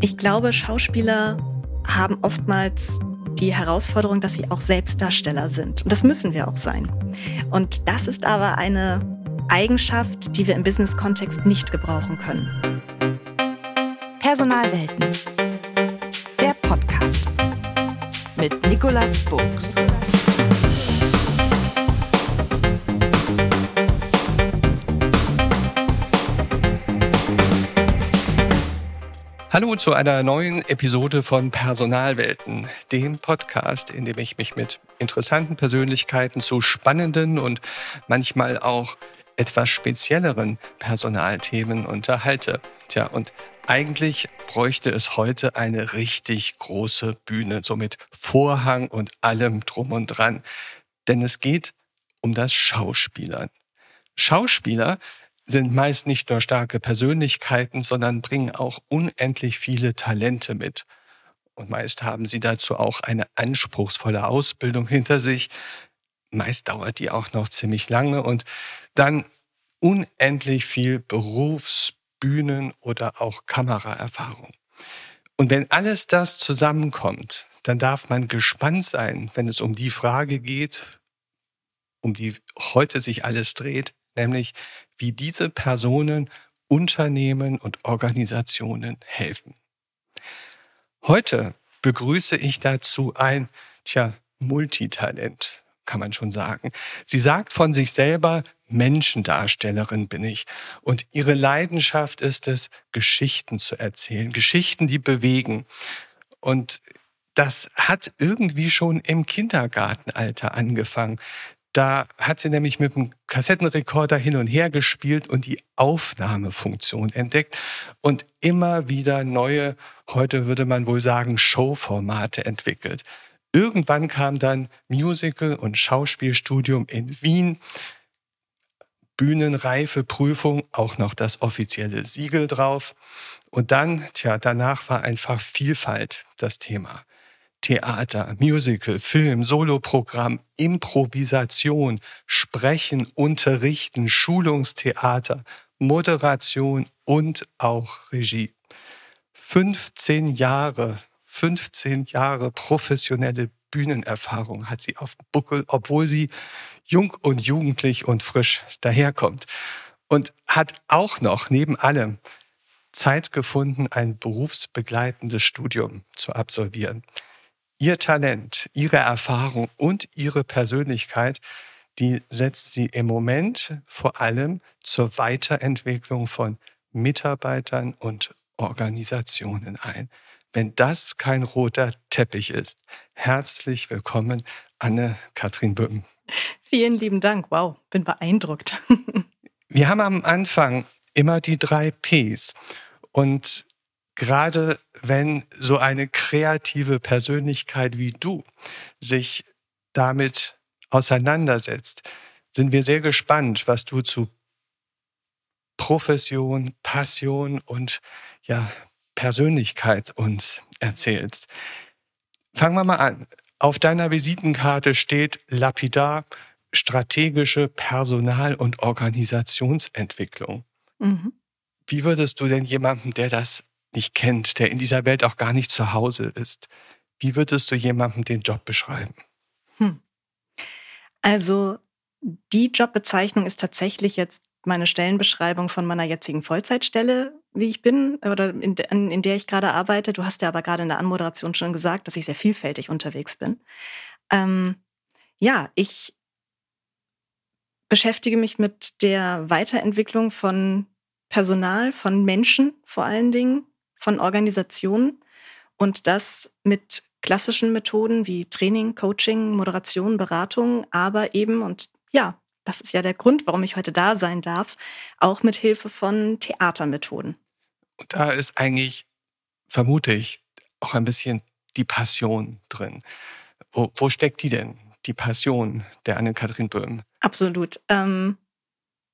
Ich glaube, Schauspieler haben oftmals die Herausforderung, dass sie auch Selbstdarsteller sind. Und das müssen wir auch sein. Und das ist aber eine Eigenschaft, die wir im Business-Kontext nicht gebrauchen können. Personalwelten. Der Podcast mit Nicolas Buchs. Hallo zu einer neuen Episode von Personalwelten, dem Podcast, in dem ich mich mit interessanten Persönlichkeiten zu spannenden und manchmal auch etwas spezielleren Personalthemen unterhalte. Tja, und eigentlich bräuchte es heute eine richtig große Bühne, so mit Vorhang und allem drum und dran. Denn es geht um das Schauspielern. Schauspieler sind meist nicht nur starke Persönlichkeiten, sondern bringen auch unendlich viele Talente mit. Und meist haben sie dazu auch eine anspruchsvolle Ausbildung hinter sich. Meist dauert die auch noch ziemlich lange und dann unendlich viel Berufs-, Bühnen- oder auch Kameraerfahrung. Und wenn alles das zusammenkommt, dann darf man gespannt sein, wenn es um die Frage geht, um die heute sich alles dreht, nämlich wie diese Personen Unternehmen und Organisationen helfen. Heute begrüße ich dazu ein, tja, Multitalent, kann man schon sagen. Sie sagt von sich selber, Menschendarstellerin bin ich. Und ihre Leidenschaft ist es, Geschichten zu erzählen, Geschichten, die bewegen. Und das hat irgendwie schon im Kindergartenalter angefangen. Da hat sie nämlich mit dem Kassettenrekorder hin und her gespielt und die Aufnahmefunktion entdeckt und immer wieder neue, heute würde man wohl sagen, Showformate entwickelt. Irgendwann kam dann Musical- und Schauspielstudium in Wien, Bühnenreife Prüfung, auch noch das offizielle Siegel drauf. Und dann, tja, danach war einfach Vielfalt das Thema. Theater, Musical, Film, Soloprogramm, Improvisation, Sprechen, Unterrichten, Schulungstheater, Moderation und auch Regie. 15 Jahre, 15 Jahre professionelle Bühnenerfahrung hat sie auf dem Buckel, obwohl sie jung und jugendlich und frisch daherkommt. Und hat auch noch neben allem Zeit gefunden, ein berufsbegleitendes Studium zu absolvieren. Ihr Talent, ihre Erfahrung und ihre Persönlichkeit, die setzt sie im Moment vor allem zur Weiterentwicklung von Mitarbeitern und Organisationen ein. Wenn das kein roter Teppich ist, herzlich willkommen, Anne-Kathrin Böhm. Vielen lieben Dank. Wow, bin beeindruckt. Wir haben am Anfang immer die drei Ps. Und gerade wenn so eine kreative Persönlichkeit wie du sich damit auseinandersetzt, sind wir sehr gespannt, was du zu Profession, Passion und ja, Persönlichkeit uns erzählst. Fangen wir mal an. Auf deiner Visitenkarte steht lapidar strategische Personal- und Organisationsentwicklung. Mhm. Wie würdest du denn jemandem, der das nicht kennt, der in dieser Welt auch gar nicht zu Hause ist. Wie würdest du jemandem den Job beschreiben? Hm. Also die Jobbezeichnung ist tatsächlich jetzt meine Stellenbeschreibung von meiner jetzigen Vollzeitstelle, wie ich bin oder in, in, der ich gerade arbeite. Du hast ja aber gerade in der Anmoderation schon gesagt, dass ich sehr vielfältig unterwegs bin. Ähm, ja, ich beschäftige mich mit der Weiterentwicklung von Personal, von Menschen vor allen Dingen, von Organisationen und das mit klassischen Methoden wie Training, Coaching, Moderation, Beratung, aber eben, und ja, das ist ja der Grund, warum ich heute da sein darf, auch mit Hilfe von Theatermethoden. Und da ist eigentlich, vermute ich, auch ein bisschen die Passion drin. Wo, wo steckt die denn, die Passion der Anne-Kathrin Böhm? Absolut. Ähm,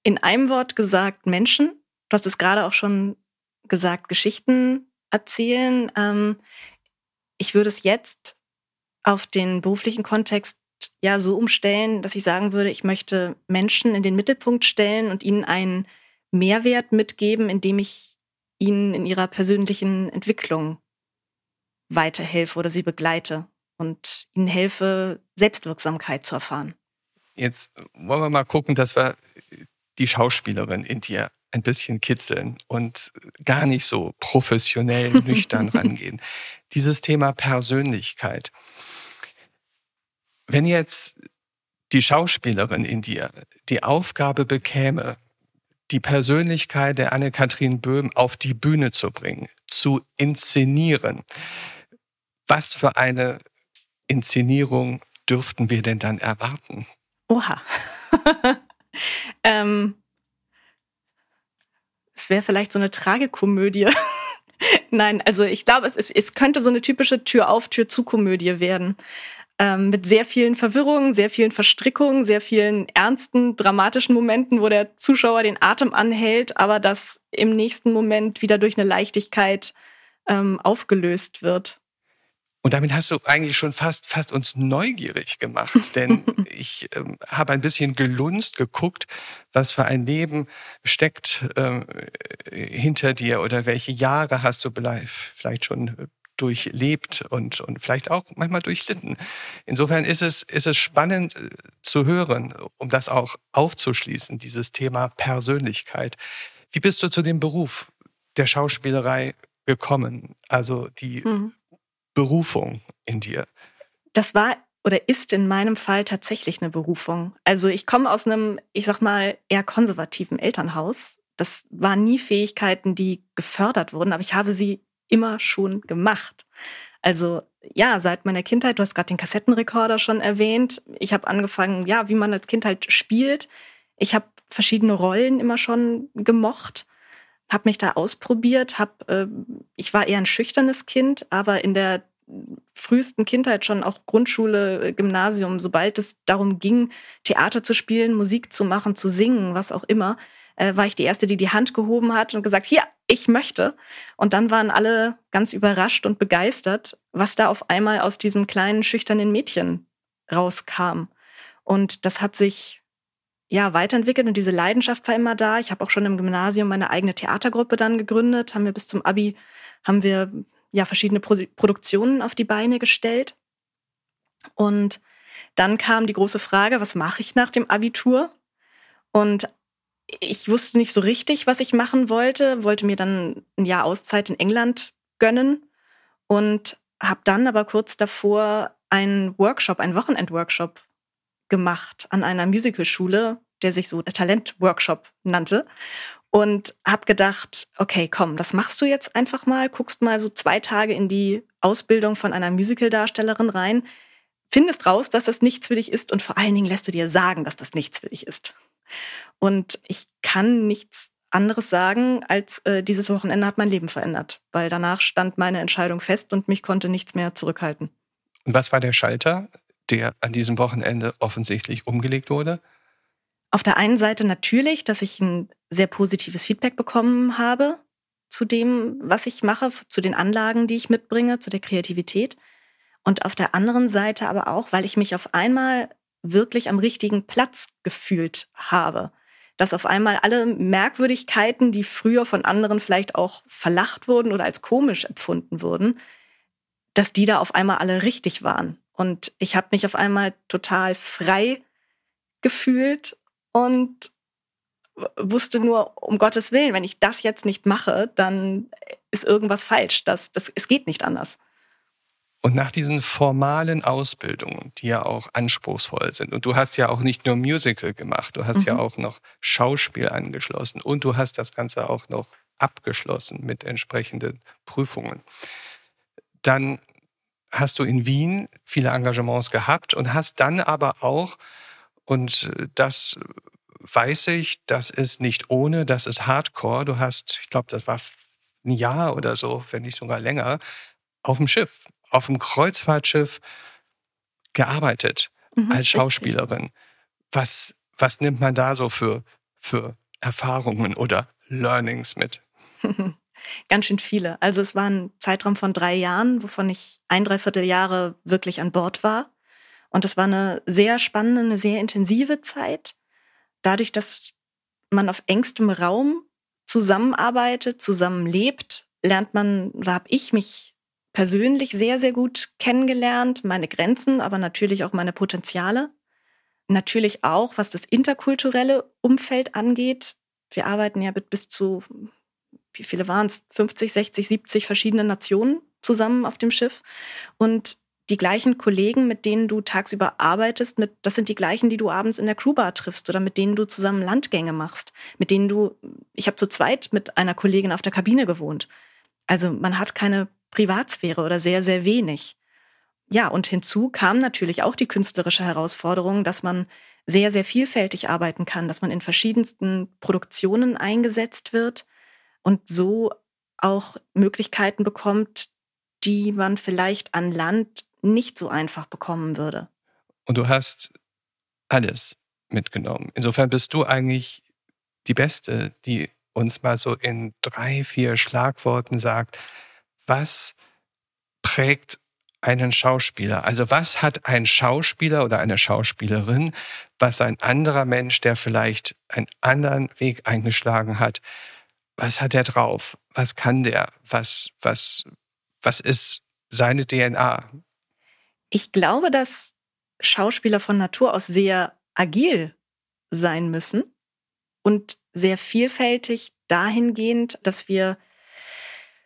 in einem Wort gesagt, Menschen. Du hast es gerade auch schon gesagt, Geschichten erzählen. Ähm, ich würde es jetzt auf den beruflichen Kontext ja so umstellen, dass ich sagen würde, ich möchte Menschen in den Mittelpunkt stellen und ihnen einen Mehrwert mitgeben, indem ich ihnen in ihrer persönlichen Entwicklung weiterhelfe oder sie begleite und ihnen helfe, Selbstwirksamkeit zu erfahren. Jetzt wollen wir mal gucken, dass wir die Schauspielerin in dir ein bisschen kitzeln und gar nicht so professionell nüchtern rangehen. Dieses Thema Persönlichkeit. Wenn jetzt die Schauspielerin in dir die Aufgabe bekäme, die Persönlichkeit der Anne-Kathrin Böhm auf die Bühne zu bringen, zu inszenieren, was für eine Inszenierung dürften wir denn dann erwarten? Oha. ähm, es wäre vielleicht so eine Tragekomödie. Nein, also ich glaube, es, es könnte so eine typische Tür auf, Tür zu Komödie werden. Ähm, mit sehr vielen Verwirrungen, sehr vielen Verstrickungen, sehr vielen ernsten, dramatischen Momenten, wo der Zuschauer den Atem anhält, aber das im nächsten Moment wieder durch eine Leichtigkeit ähm, aufgelöst wird. Und damit hast du eigentlich schon fast, fast uns neugierig gemacht, denn ich ähm, habe ein bisschen gelunzt, geguckt, was für ein Leben steckt ähm, hinter dir oder welche Jahre hast du vielleicht schon durchlebt und, und vielleicht auch manchmal durchlitten. Insofern ist es, ist es spannend äh, zu hören, um das auch aufzuschließen, dieses Thema Persönlichkeit. Wie bist du zu dem Beruf der Schauspielerei gekommen? Also die mhm. Berufung in dir? Das war oder ist in meinem Fall tatsächlich eine Berufung. Also ich komme aus einem, ich sag mal, eher konservativen Elternhaus. Das waren nie Fähigkeiten, die gefördert wurden, aber ich habe sie immer schon gemacht. Also ja, seit meiner Kindheit, du hast gerade den Kassettenrekorder schon erwähnt. Ich habe angefangen, ja, wie man als Kind halt spielt. Ich habe verschiedene Rollen immer schon gemocht habe mich da ausprobiert, hab, äh, ich war eher ein schüchternes Kind, aber in der frühesten Kindheit schon auch Grundschule, äh, Gymnasium, sobald es darum ging, Theater zu spielen, Musik zu machen, zu singen, was auch immer, äh, war ich die erste, die die Hand gehoben hat und gesagt, hier, ich möchte. Und dann waren alle ganz überrascht und begeistert, was da auf einmal aus diesem kleinen schüchternen Mädchen rauskam. Und das hat sich ja, weiterentwickelt und diese Leidenschaft war immer da. Ich habe auch schon im Gymnasium meine eigene Theatergruppe dann gegründet, haben wir bis zum Abi, haben wir ja verschiedene Pro Produktionen auf die Beine gestellt. Und dann kam die große Frage, was mache ich nach dem Abitur? Und ich wusste nicht so richtig, was ich machen wollte, wollte mir dann ein Jahr Auszeit in England gönnen und habe dann aber kurz davor einen Workshop, einen Wochenend-Workshop gemacht an einer Musicalschule, der sich so Talent-Workshop nannte. Und habe gedacht, okay, komm, das machst du jetzt einfach mal, guckst mal so zwei Tage in die Ausbildung von einer Musical-Darstellerin rein, findest raus, dass das nichts für dich ist und vor allen Dingen lässt du dir sagen, dass das nichts für dich ist. Und ich kann nichts anderes sagen, als äh, dieses Wochenende hat mein Leben verändert, weil danach stand meine Entscheidung fest und mich konnte nichts mehr zurückhalten. Und was war der Schalter? Der an diesem Wochenende offensichtlich umgelegt wurde? Auf der einen Seite natürlich, dass ich ein sehr positives Feedback bekommen habe zu dem, was ich mache, zu den Anlagen, die ich mitbringe, zu der Kreativität. Und auf der anderen Seite aber auch, weil ich mich auf einmal wirklich am richtigen Platz gefühlt habe. Dass auf einmal alle Merkwürdigkeiten, die früher von anderen vielleicht auch verlacht wurden oder als komisch empfunden wurden, dass die da auf einmal alle richtig waren. Und ich habe mich auf einmal total frei gefühlt und wusste nur, um Gottes Willen, wenn ich das jetzt nicht mache, dann ist irgendwas falsch. Das, das, es geht nicht anders. Und nach diesen formalen Ausbildungen, die ja auch anspruchsvoll sind, und du hast ja auch nicht nur Musical gemacht, du hast mhm. ja auch noch Schauspiel angeschlossen und du hast das Ganze auch noch abgeschlossen mit entsprechenden Prüfungen, dann hast du in Wien viele Engagements gehabt und hast dann aber auch, und das weiß ich, das ist nicht ohne, das ist Hardcore. Du hast, ich glaube, das war ein Jahr oder so, wenn nicht sogar länger, auf dem Schiff, auf dem Kreuzfahrtschiff gearbeitet mhm, als Schauspielerin. Was, was nimmt man da so für, für Erfahrungen oder Learnings mit? Ganz schön viele. Also es war ein Zeitraum von drei Jahren, wovon ich ein Dreivierteljahre wirklich an Bord war. Und das war eine sehr spannende, eine sehr intensive Zeit. Dadurch, dass man auf engstem Raum zusammenarbeitet, zusammenlebt, lernt man, oder habe ich mich persönlich sehr, sehr gut kennengelernt, meine Grenzen, aber natürlich auch meine Potenziale. Natürlich auch, was das interkulturelle Umfeld angeht. Wir arbeiten ja mit bis zu, wie viele waren es, 50, 60, 70 verschiedene Nationen zusammen auf dem Schiff. Und die gleichen Kollegen, mit denen du tagsüber arbeitest, mit, das sind die gleichen, die du abends in der Crewbar triffst oder mit denen du zusammen Landgänge machst, mit denen du, ich habe zu zweit mit einer Kollegin auf der Kabine gewohnt. Also man hat keine Privatsphäre oder sehr, sehr wenig. Ja, und hinzu kam natürlich auch die künstlerische Herausforderung, dass man sehr, sehr vielfältig arbeiten kann, dass man in verschiedensten Produktionen eingesetzt wird und so auch Möglichkeiten bekommt, die man vielleicht an Land nicht so einfach bekommen würde. Und du hast alles mitgenommen. Insofern bist du eigentlich die Beste, die uns mal so in drei, vier Schlagworten sagt, was prägt einen Schauspieler? Also was hat ein Schauspieler oder eine Schauspielerin, was ein anderer Mensch, der vielleicht einen anderen Weg eingeschlagen hat, was hat er drauf? Was kann der? Was, was, was ist seine DNA? Ich glaube, dass Schauspieler von Natur aus sehr agil sein müssen und sehr vielfältig dahingehend, dass wir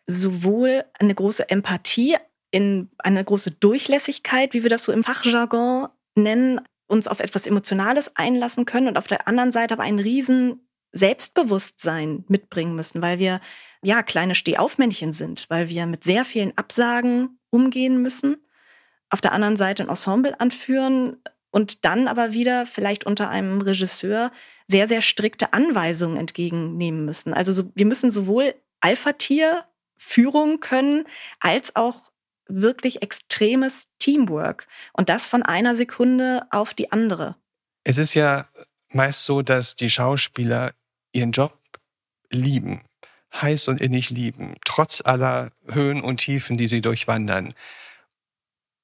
sowohl eine große Empathie, in eine große Durchlässigkeit, wie wir das so im Fachjargon nennen, uns auf etwas Emotionales einlassen können und auf der anderen Seite aber einen riesen Selbstbewusstsein mitbringen müssen, weil wir ja kleine Stehaufmännchen sind, weil wir mit sehr vielen Absagen umgehen müssen, auf der anderen Seite ein Ensemble anführen und dann aber wieder vielleicht unter einem Regisseur sehr, sehr strikte Anweisungen entgegennehmen müssen. Also so, wir müssen sowohl Alpha-Tier Führung können, als auch wirklich extremes Teamwork. Und das von einer Sekunde auf die andere. Es ist ja meist so, dass die Schauspieler ihren Job lieben, heiß und innig lieben, trotz aller Höhen und Tiefen, die sie durchwandern.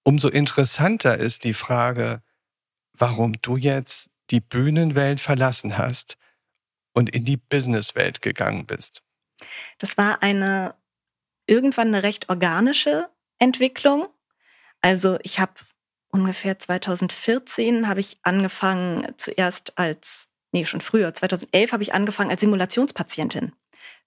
Umso interessanter ist die Frage, warum du jetzt die Bühnenwelt verlassen hast und in die Businesswelt gegangen bist. Das war eine irgendwann eine recht organische Entwicklung. Also ich habe ungefähr 2014 habe ich angefangen zuerst als nee, schon früher, 2011 habe ich angefangen als Simulationspatientin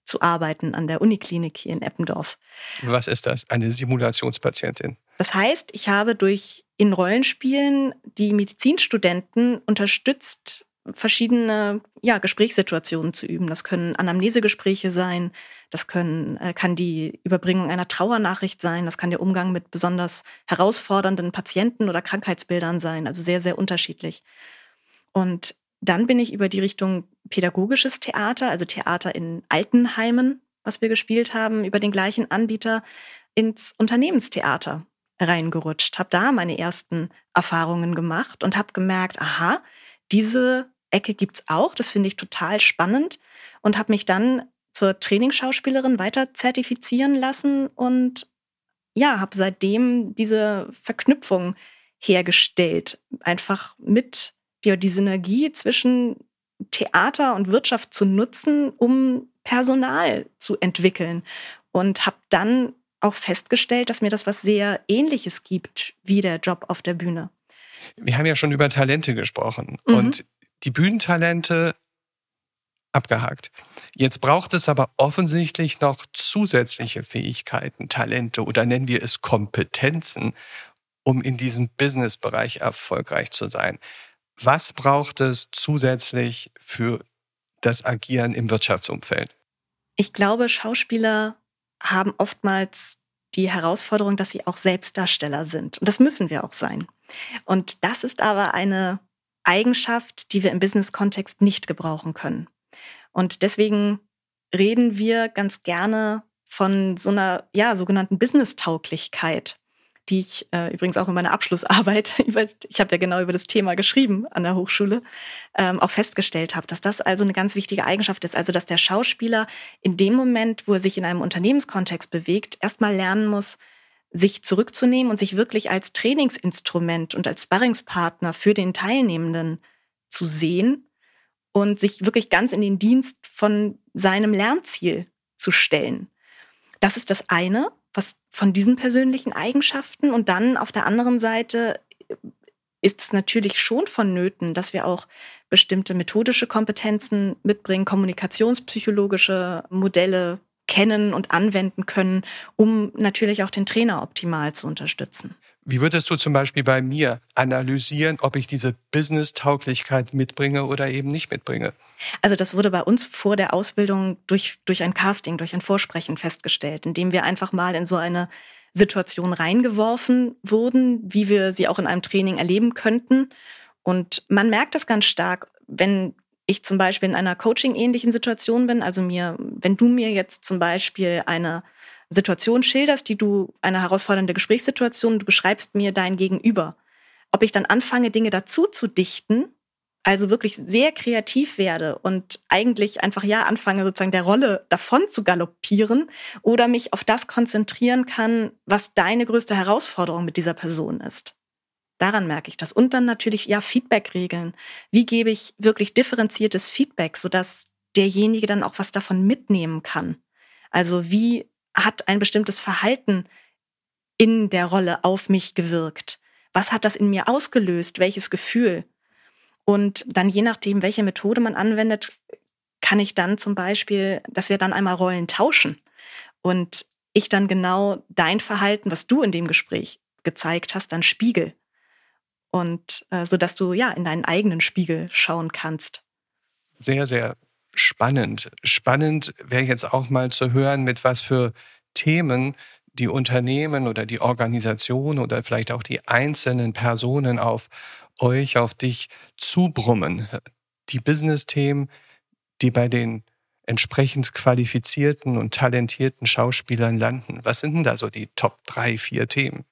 zu arbeiten an der Uniklinik hier in Eppendorf. Was ist das, eine Simulationspatientin? Das heißt, ich habe durch in Rollenspielen die Medizinstudenten unterstützt, verschiedene ja, Gesprächssituationen zu üben. Das können Anamnesegespräche sein, das können, äh, kann die Überbringung einer Trauernachricht sein, das kann der Umgang mit besonders herausfordernden Patienten oder Krankheitsbildern sein, also sehr, sehr unterschiedlich. Und dann bin ich über die Richtung pädagogisches Theater, also Theater in Altenheimen, was wir gespielt haben, über den gleichen Anbieter ins Unternehmenstheater reingerutscht, habe da meine ersten Erfahrungen gemacht und habe gemerkt, aha, diese Ecke gibt's auch. Das finde ich total spannend und habe mich dann zur Trainingsschauspielerin weiter zertifizieren lassen und ja, habe seitdem diese Verknüpfung hergestellt, einfach mit ja, die Synergie zwischen Theater und Wirtschaft zu nutzen, um Personal zu entwickeln und habe dann auch festgestellt, dass mir das was sehr Ähnliches gibt wie der Job auf der Bühne. Wir haben ja schon über Talente gesprochen mhm. und die Bühnentalente abgehakt. Jetzt braucht es aber offensichtlich noch zusätzliche Fähigkeiten, Talente oder nennen wir es Kompetenzen, um in diesem Businessbereich erfolgreich zu sein. Was braucht es zusätzlich für das Agieren im Wirtschaftsumfeld? Ich glaube, Schauspieler haben oftmals die Herausforderung, dass sie auch Selbstdarsteller sind. Und das müssen wir auch sein. Und das ist aber eine Eigenschaft, die wir im Business-Kontext nicht gebrauchen können. Und deswegen reden wir ganz gerne von so einer ja, sogenannten Business-Tauglichkeit, die ich äh, übrigens auch in meiner Abschlussarbeit, über, ich habe ja genau über das Thema geschrieben an der Hochschule, ähm, auch festgestellt habe, dass das also eine ganz wichtige Eigenschaft ist. Also dass der Schauspieler in dem Moment, wo er sich in einem Unternehmenskontext bewegt, erstmal lernen muss, sich zurückzunehmen und sich wirklich als Trainingsinstrument und als Sparringspartner für den Teilnehmenden zu sehen und sich wirklich ganz in den Dienst von seinem Lernziel zu stellen. Das ist das eine, was von diesen persönlichen Eigenschaften und dann auf der anderen Seite ist es natürlich schon vonnöten, dass wir auch bestimmte methodische Kompetenzen mitbringen, kommunikationspsychologische Modelle kennen und anwenden können, um natürlich auch den Trainer optimal zu unterstützen. Wie würdest du zum Beispiel bei mir analysieren, ob ich diese Business-Tauglichkeit mitbringe oder eben nicht mitbringe? Also das wurde bei uns vor der Ausbildung durch, durch ein Casting, durch ein Vorsprechen festgestellt, indem wir einfach mal in so eine Situation reingeworfen wurden, wie wir sie auch in einem Training erleben könnten. Und man merkt das ganz stark, wenn ich zum Beispiel in einer Coaching-ähnlichen Situation bin. Also mir, wenn du mir jetzt zum Beispiel eine Situation schilderst, die du, eine herausfordernde Gesprächssituation, du beschreibst mir dein Gegenüber. Ob ich dann anfange, Dinge dazu zu dichten, also wirklich sehr kreativ werde und eigentlich einfach ja anfange, sozusagen der Rolle davon zu galoppieren oder mich auf das konzentrieren kann, was deine größte Herausforderung mit dieser Person ist. Daran merke ich das. Und dann natürlich ja Feedback-Regeln. Wie gebe ich wirklich differenziertes Feedback, sodass derjenige dann auch was davon mitnehmen kann? Also wie hat ein bestimmtes Verhalten in der Rolle auf mich gewirkt? Was hat das in mir ausgelöst? Welches Gefühl? Und dann je nachdem, welche Methode man anwendet, kann ich dann zum Beispiel, dass wir dann einmal Rollen tauschen und ich dann genau dein Verhalten, was du in dem Gespräch gezeigt hast, dann spiegel. Und äh, so dass du ja in deinen eigenen Spiegel schauen kannst. Sehr, sehr spannend. Spannend wäre jetzt auch mal zu hören, mit was für Themen die Unternehmen oder die Organisation oder vielleicht auch die einzelnen Personen auf euch, auf dich zubrummen. Die Business-Themen, die bei den entsprechend qualifizierten und talentierten Schauspielern landen. Was sind denn da so die Top drei, vier Themen?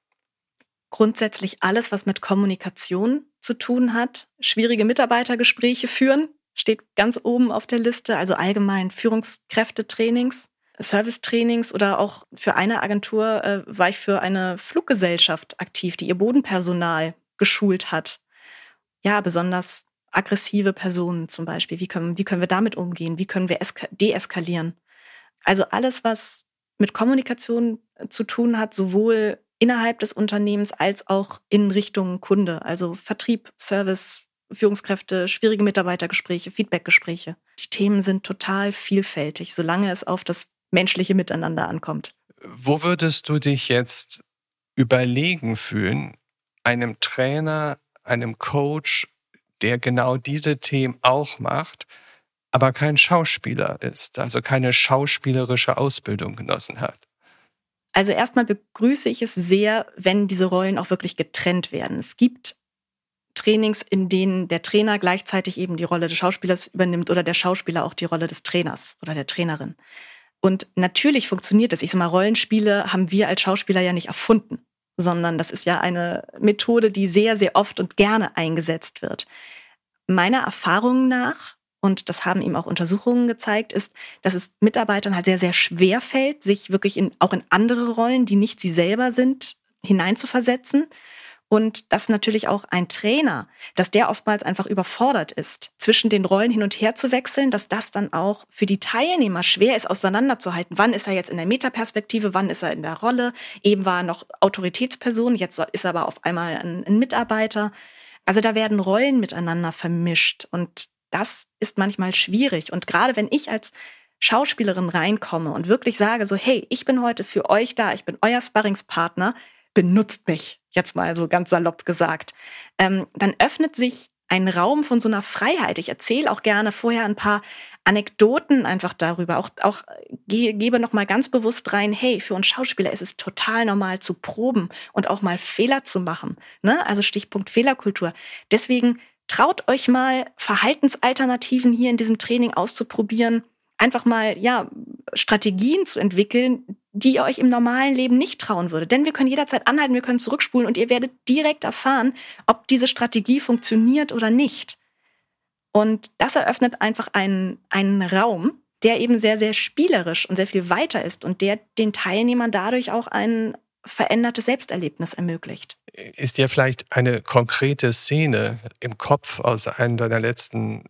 Grundsätzlich alles, was mit Kommunikation zu tun hat. Schwierige Mitarbeitergespräche führen, steht ganz oben auf der Liste. Also allgemein Führungskräftetrainings, Servicetrainings oder auch für eine Agentur äh, war ich für eine Fluggesellschaft aktiv, die ihr Bodenpersonal geschult hat. Ja, besonders aggressive Personen zum Beispiel. Wie können, wie können wir damit umgehen? Wie können wir deeskalieren? Also alles, was mit Kommunikation äh, zu tun hat, sowohl innerhalb des Unternehmens als auch in Richtung Kunde, also Vertrieb, Service, Führungskräfte, schwierige Mitarbeitergespräche, Feedbackgespräche. Die Themen sind total vielfältig, solange es auf das menschliche Miteinander ankommt. Wo würdest du dich jetzt überlegen fühlen, einem Trainer, einem Coach, der genau diese Themen auch macht, aber kein Schauspieler ist, also keine schauspielerische Ausbildung genossen hat? Also erstmal begrüße ich es sehr, wenn diese Rollen auch wirklich getrennt werden. Es gibt Trainings, in denen der Trainer gleichzeitig eben die Rolle des Schauspielers übernimmt oder der Schauspieler auch die Rolle des Trainers oder der Trainerin. Und natürlich funktioniert das. Ich sag mal, Rollenspiele haben wir als Schauspieler ja nicht erfunden, sondern das ist ja eine Methode, die sehr, sehr oft und gerne eingesetzt wird. Meiner Erfahrung nach, und das haben ihm auch Untersuchungen gezeigt, ist, dass es Mitarbeitern halt sehr, sehr schwer fällt, sich wirklich in, auch in andere Rollen, die nicht sie selber sind, hineinzuversetzen und dass natürlich auch ein Trainer, dass der oftmals einfach überfordert ist, zwischen den Rollen hin und her zu wechseln, dass das dann auch für die Teilnehmer schwer ist, auseinanderzuhalten. Wann ist er jetzt in der Metaperspektive, wann ist er in der Rolle? Eben war er noch Autoritätsperson, jetzt ist er aber auf einmal ein, ein Mitarbeiter. Also da werden Rollen miteinander vermischt und das ist manchmal schwierig. Und gerade wenn ich als Schauspielerin reinkomme und wirklich sage so, hey, ich bin heute für euch da, ich bin euer Sparringspartner, benutzt mich, jetzt mal so ganz salopp gesagt, ähm, dann öffnet sich ein Raum von so einer Freiheit. Ich erzähle auch gerne vorher ein paar Anekdoten einfach darüber. Auch, auch ge gebe noch mal ganz bewusst rein, hey, für uns Schauspieler ist es total normal zu proben und auch mal Fehler zu machen. Ne? Also Stichpunkt Fehlerkultur. Deswegen traut euch mal Verhaltensalternativen hier in diesem Training auszuprobieren einfach mal ja Strategien zu entwickeln, die ihr euch im normalen Leben nicht trauen würdet. Denn wir können jederzeit anhalten, wir können zurückspulen und ihr werdet direkt erfahren, ob diese Strategie funktioniert oder nicht. Und das eröffnet einfach einen, einen Raum, der eben sehr, sehr spielerisch und sehr viel weiter ist und der den Teilnehmern dadurch auch ein verändertes Selbsterlebnis ermöglicht. Ist dir vielleicht eine konkrete Szene im Kopf aus einem deiner letzten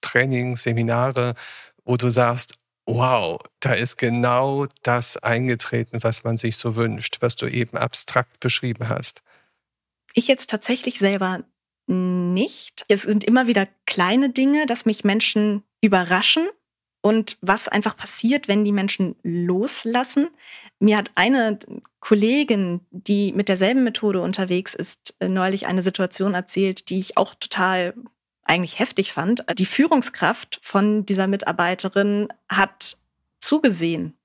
Trainings, Seminare, wo du sagst, wow, da ist genau das eingetreten, was man sich so wünscht, was du eben abstrakt beschrieben hast? Ich jetzt tatsächlich selber nicht. Es sind immer wieder kleine Dinge, dass mich Menschen überraschen und was einfach passiert, wenn die Menschen loslassen. Mir hat eine Kollegin, die mit derselben Methode unterwegs ist, neulich eine Situation erzählt, die ich auch total eigentlich heftig fand. Die Führungskraft von dieser Mitarbeiterin hat zugesehen,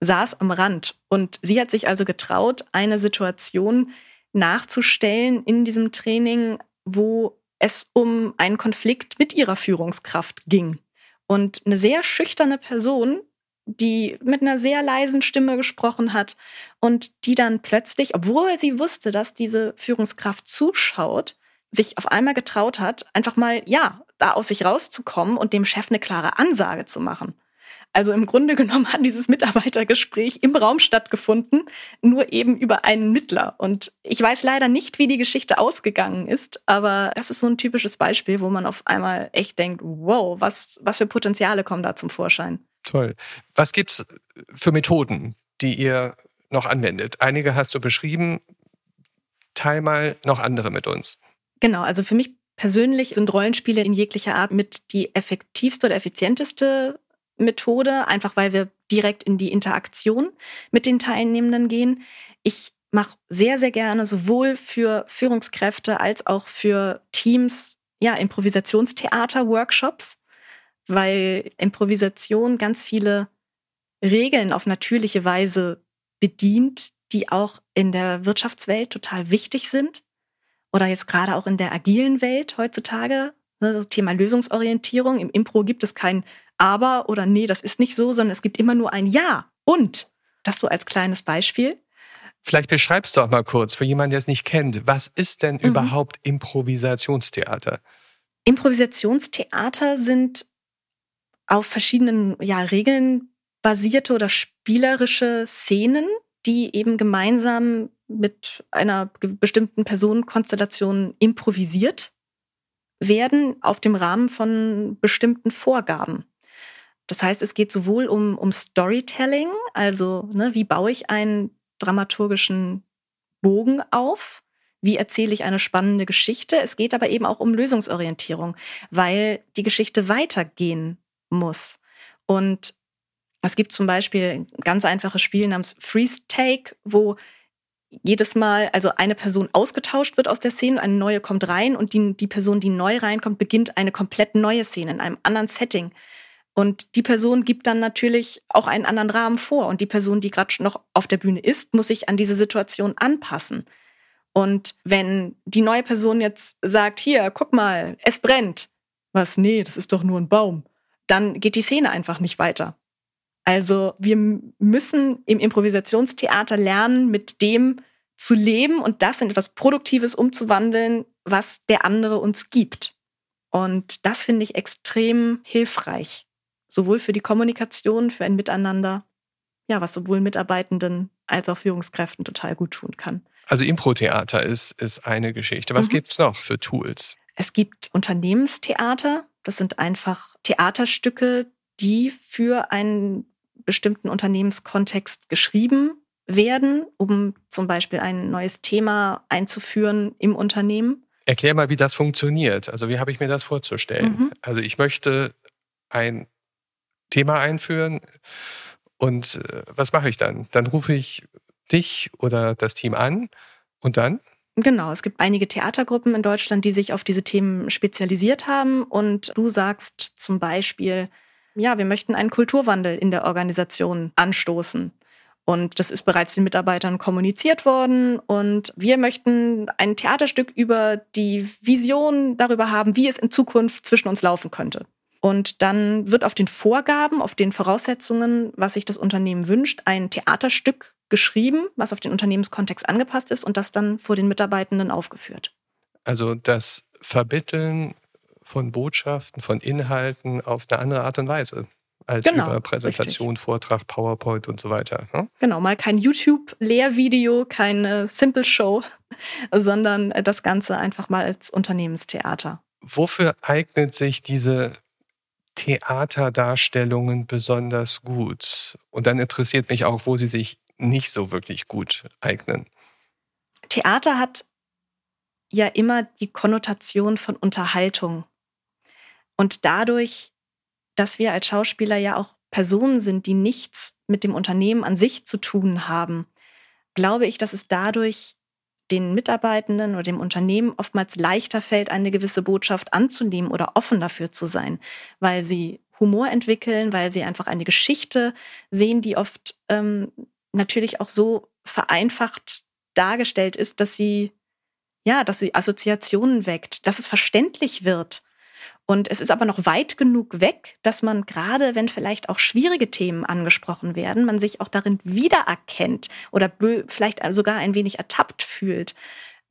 saß am Rand und sie hat sich also getraut, eine Situation nachzustellen in diesem Training, wo es um einen Konflikt mit ihrer Führungskraft ging. Und eine sehr schüchterne Person, die mit einer sehr leisen Stimme gesprochen hat und die dann plötzlich, obwohl sie wusste, dass diese Führungskraft zuschaut, sich auf einmal getraut hat, einfach mal, ja, da aus sich rauszukommen und dem Chef eine klare Ansage zu machen. Also im Grunde genommen hat dieses Mitarbeitergespräch im Raum stattgefunden, nur eben über einen Mittler. Und ich weiß leider nicht, wie die Geschichte ausgegangen ist, aber das ist so ein typisches Beispiel, wo man auf einmal echt denkt, wow, was, was für Potenziale kommen da zum Vorschein. Toll. Was gibt's für Methoden, die ihr noch anwendet? Einige hast du beschrieben. Teil mal noch andere mit uns. Genau, also für mich persönlich sind Rollenspiele in jeglicher Art mit die effektivste oder effizienteste Methode, einfach weil wir direkt in die Interaktion mit den Teilnehmenden gehen. Ich mache sehr, sehr gerne sowohl für Führungskräfte als auch für Teams ja, Improvisationstheater-Workshops, weil Improvisation ganz viele Regeln auf natürliche Weise bedient, die auch in der Wirtschaftswelt total wichtig sind oder jetzt gerade auch in der agilen Welt heutzutage, ne, das Thema Lösungsorientierung. Im Impro gibt es kein Aber oder nee, das ist nicht so, sondern es gibt immer nur ein Ja und. Das so als kleines Beispiel. Vielleicht beschreibst du auch mal kurz für jemanden, der es nicht kennt, was ist denn mhm. überhaupt Improvisationstheater? Improvisationstheater sind auf verschiedenen ja, Regeln basierte oder spielerische Szenen, die eben gemeinsam mit einer bestimmten Personenkonstellation improvisiert werden auf dem Rahmen von bestimmten Vorgaben. Das heißt, es geht sowohl um, um Storytelling, also ne, wie baue ich einen dramaturgischen Bogen auf, wie erzähle ich eine spannende Geschichte. Es geht aber eben auch um Lösungsorientierung, weil die Geschichte weitergehen muss. Und es gibt zum Beispiel ein ganz einfaches Spiel namens Freeze Take, wo jedes Mal also eine Person ausgetauscht wird aus der Szene, eine neue kommt rein und die, die Person, die neu reinkommt, beginnt eine komplett neue Szene in einem anderen Setting. Und die Person gibt dann natürlich auch einen anderen Rahmen vor. Und die Person, die gerade noch auf der Bühne ist, muss sich an diese Situation anpassen. Und wenn die neue Person jetzt sagt, hier, guck mal, es brennt. Was? Nee, das ist doch nur ein Baum. Dann geht die Szene einfach nicht weiter. Also wir müssen im Improvisationstheater lernen, mit dem zu leben und das in etwas Produktives umzuwandeln, was der andere uns gibt. Und das finde ich extrem hilfreich, sowohl für die Kommunikation, für ein Miteinander, ja, was sowohl Mitarbeitenden als auch Führungskräften total gut tun kann. Also Impro-Theater ist, ist eine Geschichte. Was mhm. gibt es noch für Tools? Es gibt Unternehmenstheater. Das sind einfach Theaterstücke, die für einen bestimmten Unternehmenskontext geschrieben werden, um zum Beispiel ein neues Thema einzuführen im Unternehmen. Erklär mal, wie das funktioniert. Also wie habe ich mir das vorzustellen? Mhm. Also ich möchte ein Thema einführen und äh, was mache ich dann? Dann rufe ich dich oder das Team an und dann? Genau, es gibt einige Theatergruppen in Deutschland, die sich auf diese Themen spezialisiert haben und du sagst zum Beispiel, ja, wir möchten einen Kulturwandel in der Organisation anstoßen. Und das ist bereits den Mitarbeitern kommuniziert worden. Und wir möchten ein Theaterstück über die Vision darüber haben, wie es in Zukunft zwischen uns laufen könnte. Und dann wird auf den Vorgaben, auf den Voraussetzungen, was sich das Unternehmen wünscht, ein Theaterstück geschrieben, was auf den Unternehmenskontext angepasst ist und das dann vor den Mitarbeitenden aufgeführt. Also das Verbitteln von Botschaften, von Inhalten auf eine andere Art und Weise als genau, über Präsentation, richtig. Vortrag, PowerPoint und so weiter. Ne? Genau, mal kein YouTube-Lehrvideo, keine Simple Show, sondern das Ganze einfach mal als Unternehmenstheater. Wofür eignet sich diese Theaterdarstellungen besonders gut? Und dann interessiert mich auch, wo sie sich nicht so wirklich gut eignen. Theater hat ja immer die Konnotation von Unterhaltung. Und dadurch, dass wir als Schauspieler ja auch Personen sind, die nichts mit dem Unternehmen an sich zu tun haben, glaube ich, dass es dadurch den Mitarbeitenden oder dem Unternehmen oftmals leichter fällt, eine gewisse Botschaft anzunehmen oder offen dafür zu sein, weil sie Humor entwickeln, weil sie einfach eine Geschichte sehen, die oft ähm, natürlich auch so vereinfacht dargestellt ist, dass sie ja, dass sie Assoziationen weckt, dass es verständlich wird. Und es ist aber noch weit genug weg, dass man gerade, wenn vielleicht auch schwierige Themen angesprochen werden, man sich auch darin wiedererkennt oder vielleicht sogar ein wenig ertappt fühlt,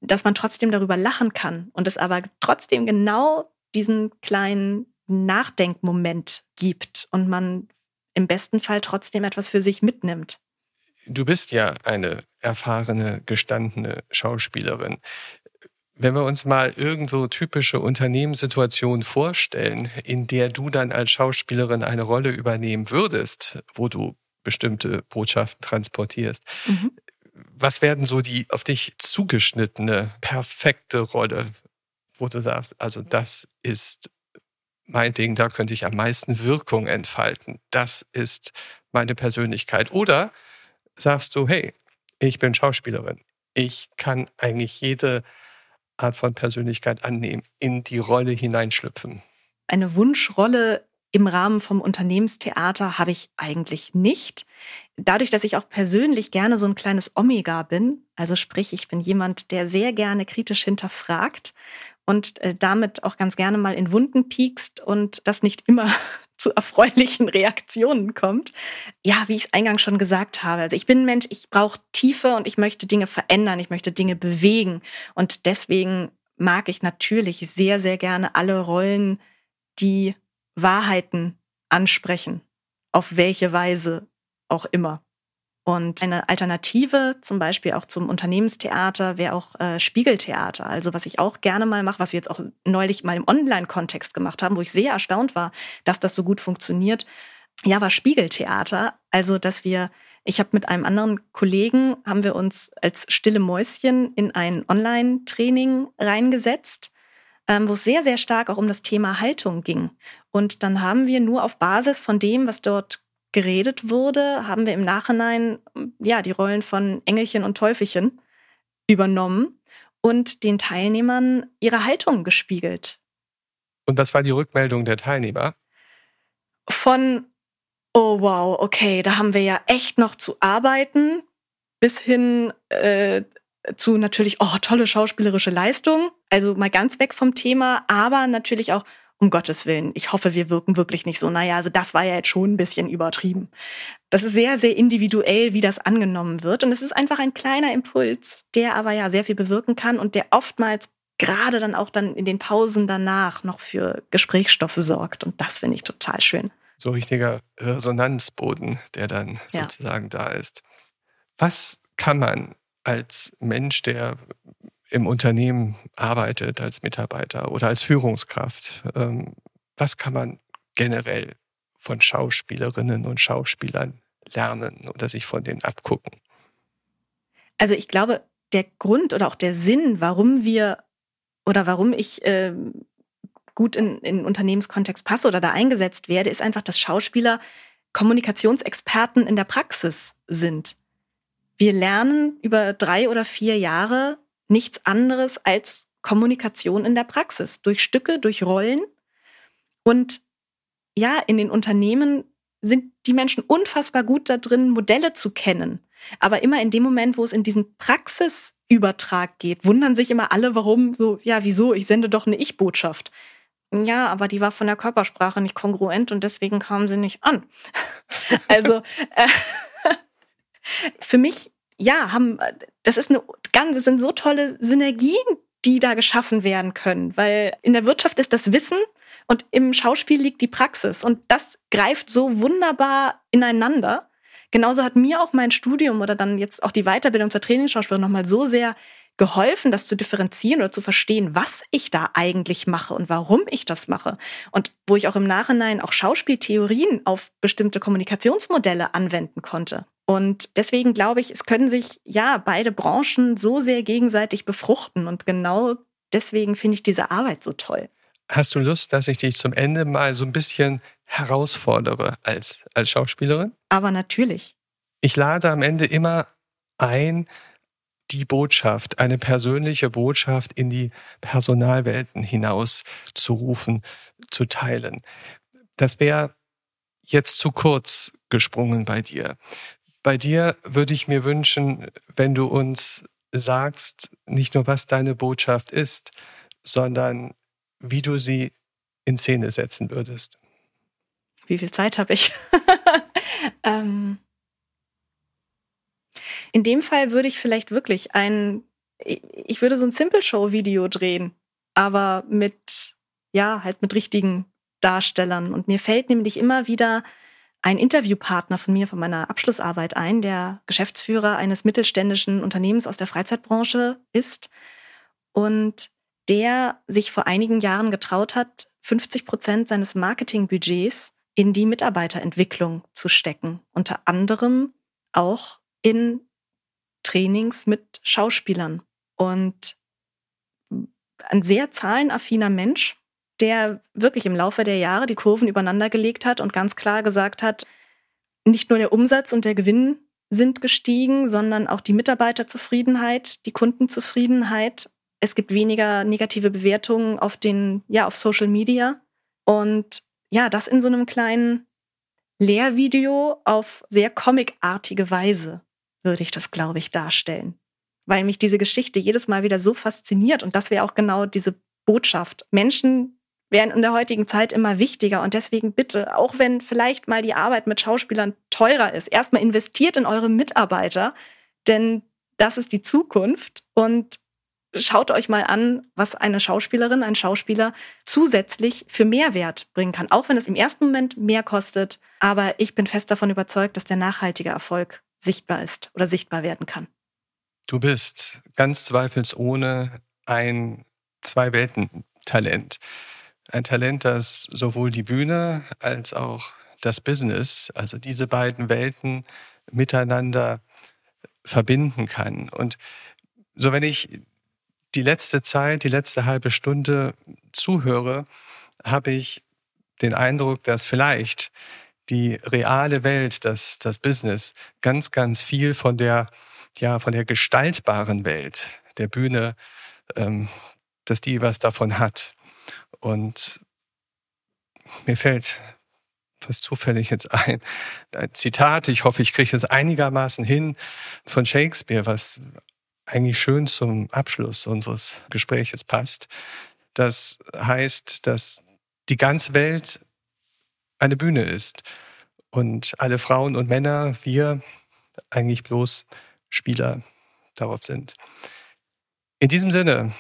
dass man trotzdem darüber lachen kann und es aber trotzdem genau diesen kleinen Nachdenkmoment gibt und man im besten Fall trotzdem etwas für sich mitnimmt. Du bist ja eine erfahrene, gestandene Schauspielerin. Wenn wir uns mal irgendwo typische Unternehmenssituationen vorstellen, in der du dann als Schauspielerin eine Rolle übernehmen würdest, wo du bestimmte Botschaften transportierst, mhm. was werden so die auf dich zugeschnittene, perfekte Rolle, wo du sagst, also das ist mein Ding, da könnte ich am meisten Wirkung entfalten. Das ist meine Persönlichkeit. Oder sagst du, hey, ich bin Schauspielerin. Ich kann eigentlich jede Art von Persönlichkeit annehmen, in die Rolle hineinschlüpfen? Eine Wunschrolle im Rahmen vom Unternehmenstheater habe ich eigentlich nicht. Dadurch, dass ich auch persönlich gerne so ein kleines Omega bin, also sprich, ich bin jemand, der sehr gerne kritisch hinterfragt und äh, damit auch ganz gerne mal in Wunden piekst und das nicht immer zu erfreulichen Reaktionen kommt. Ja, wie ich es eingangs schon gesagt habe. Also ich bin ein Mensch, ich brauche Tiefe und ich möchte Dinge verändern, ich möchte Dinge bewegen. Und deswegen mag ich natürlich sehr, sehr gerne alle Rollen, die Wahrheiten ansprechen, auf welche Weise auch immer. Und eine Alternative zum Beispiel auch zum Unternehmenstheater wäre auch äh, Spiegeltheater. Also was ich auch gerne mal mache, was wir jetzt auch neulich mal im Online-Kontext gemacht haben, wo ich sehr erstaunt war, dass das so gut funktioniert. Ja, war Spiegeltheater. Also dass wir, ich habe mit einem anderen Kollegen, haben wir uns als stille Mäuschen in ein Online-Training reingesetzt ähm, wo es sehr, sehr stark auch um das Thema Haltung ging. Und dann haben wir nur auf Basis von dem, was dort geredet wurde, haben wir im Nachhinein ja die Rollen von Engelchen und Teufelchen übernommen und den Teilnehmern ihre Haltung gespiegelt. Und was war die Rückmeldung der Teilnehmer? Von, oh wow, okay, da haben wir ja echt noch zu arbeiten, bis hin äh, zu natürlich, oh, tolle schauspielerische Leistung. Also mal ganz weg vom Thema, aber natürlich auch, um Gottes Willen, ich hoffe, wir wirken wirklich nicht so, naja, also das war ja jetzt schon ein bisschen übertrieben. Das ist sehr, sehr individuell, wie das angenommen wird. Und es ist einfach ein kleiner Impuls, der aber ja sehr viel bewirken kann und der oftmals gerade dann auch dann in den Pausen danach noch für Gesprächsstoff sorgt. Und das finde ich total schön. So richtiger Resonanzboden, der dann ja. sozusagen da ist. Was kann man als Mensch, der im Unternehmen arbeitet als Mitarbeiter oder als Führungskraft, ähm, was kann man generell von Schauspielerinnen und Schauspielern lernen oder sich von denen abgucken? Also ich glaube, der Grund oder auch der Sinn, warum wir oder warum ich äh, gut in, in Unternehmenskontext passe oder da eingesetzt werde, ist einfach, dass Schauspieler Kommunikationsexperten in der Praxis sind. Wir lernen über drei oder vier Jahre nichts anderes als Kommunikation in der Praxis, durch Stücke, durch Rollen. Und ja, in den Unternehmen sind die Menschen unfassbar gut da drin, Modelle zu kennen. Aber immer in dem Moment, wo es in diesen Praxisübertrag geht, wundern sich immer alle, warum so, ja, wieso, ich sende doch eine Ich-Botschaft. Ja, aber die war von der Körpersprache nicht kongruent und deswegen kam sie nicht an. also äh, für mich ja, haben, das ist eine ganz, das sind so tolle Synergien, die da geschaffen werden können, weil in der Wirtschaft ist das Wissen und im Schauspiel liegt die Praxis und das greift so wunderbar ineinander. Genauso hat mir auch mein Studium oder dann jetzt auch die Weiterbildung zur Trainingsschauspielerin nochmal so sehr geholfen, das zu differenzieren oder zu verstehen, was ich da eigentlich mache und warum ich das mache. Und wo ich auch im Nachhinein auch Schauspieltheorien auf bestimmte Kommunikationsmodelle anwenden konnte. Und deswegen glaube ich, es können sich ja beide Branchen so sehr gegenseitig befruchten. Und genau deswegen finde ich diese Arbeit so toll. Hast du Lust, dass ich dich zum Ende mal so ein bisschen herausfordere als, als Schauspielerin? Aber natürlich. Ich lade am Ende immer ein, die Botschaft, eine persönliche Botschaft in die Personalwelten hinaus zu rufen, zu teilen. Das wäre jetzt zu kurz gesprungen bei dir. Bei dir würde ich mir wünschen, wenn du uns sagst, nicht nur was deine Botschaft ist, sondern wie du sie in Szene setzen würdest. Wie viel Zeit habe ich? ähm, in dem Fall würde ich vielleicht wirklich ein, ich würde so ein Simple Show Video drehen, aber mit, ja, halt mit richtigen Darstellern. Und mir fällt nämlich immer wieder ein Interviewpartner von mir von meiner Abschlussarbeit ein, der Geschäftsführer eines mittelständischen Unternehmens aus der Freizeitbranche ist und der sich vor einigen Jahren getraut hat, 50 Prozent seines Marketingbudgets in die Mitarbeiterentwicklung zu stecken. Unter anderem auch in Trainings mit Schauspielern. Und ein sehr zahlenaffiner Mensch, der wirklich im Laufe der Jahre die Kurven übereinander gelegt hat und ganz klar gesagt hat, nicht nur der Umsatz und der Gewinn sind gestiegen, sondern auch die Mitarbeiterzufriedenheit, die Kundenzufriedenheit. Es gibt weniger negative Bewertungen auf den, ja, auf Social Media. Und ja, das in so einem kleinen Lehrvideo auf sehr comicartige Weise würde ich das, glaube ich, darstellen. Weil mich diese Geschichte jedes Mal wieder so fasziniert und das wäre auch genau diese Botschaft. Menschen werden in der heutigen Zeit immer wichtiger und deswegen bitte, auch wenn vielleicht mal die Arbeit mit Schauspielern teurer ist, erstmal investiert in eure Mitarbeiter, denn das ist die Zukunft und schaut euch mal an, was eine Schauspielerin, ein Schauspieler zusätzlich für Mehrwert bringen kann, auch wenn es im ersten Moment mehr kostet, aber ich bin fest davon überzeugt, dass der nachhaltige Erfolg sichtbar ist oder sichtbar werden kann. Du bist ganz zweifelsohne ein Zwei-Welten-Talent. Ein Talent, das sowohl die Bühne als auch das Business, also diese beiden Welten miteinander verbinden kann. Und so wenn ich die letzte Zeit, die letzte halbe Stunde zuhöre, habe ich den Eindruck, dass vielleicht die reale Welt, das, das Business, ganz, ganz viel von der, ja, von der gestaltbaren Welt, der Bühne, ähm, dass die was davon hat. Und mir fällt fast zufällig jetzt ein, ein Zitat, ich hoffe, ich kriege es einigermaßen hin, von Shakespeare, was eigentlich schön zum Abschluss unseres Gespräches passt. Das heißt, dass die ganze Welt eine Bühne ist und alle Frauen und Männer, wir eigentlich bloß Spieler darauf sind. In diesem Sinne,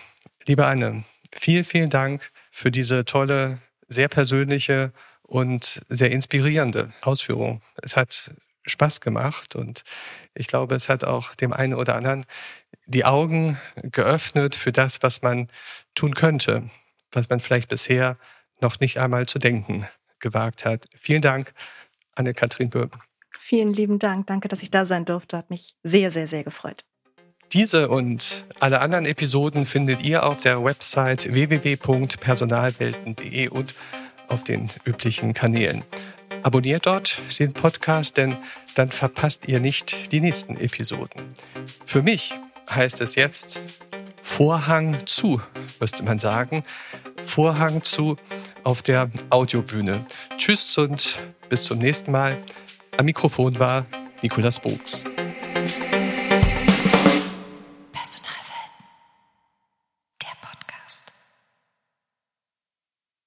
liebe Anne, vielen, vielen Dank für diese tolle, sehr persönliche und sehr inspirierende Ausführung. Es hat Spaß gemacht und ich glaube, es hat auch dem einen oder anderen die Augen geöffnet für das, was man tun könnte, was man vielleicht bisher noch nicht einmal zu denken gewagt hat. Vielen Dank, Anne-Kathrin Böhm. Vielen lieben Dank. Danke, dass ich da sein durfte. Hat mich sehr, sehr, sehr gefreut. Diese und alle anderen Episoden findet ihr auf der Website www.personalwelten.de und auf den üblichen Kanälen. Abonniert dort den Podcast, denn dann verpasst ihr nicht die nächsten Episoden. Für mich heißt es jetzt Vorhang zu, müsste man sagen. Vorhang zu auf der Audiobühne. Tschüss und bis zum nächsten Mal. Am Mikrofon war Nikolas Bogs.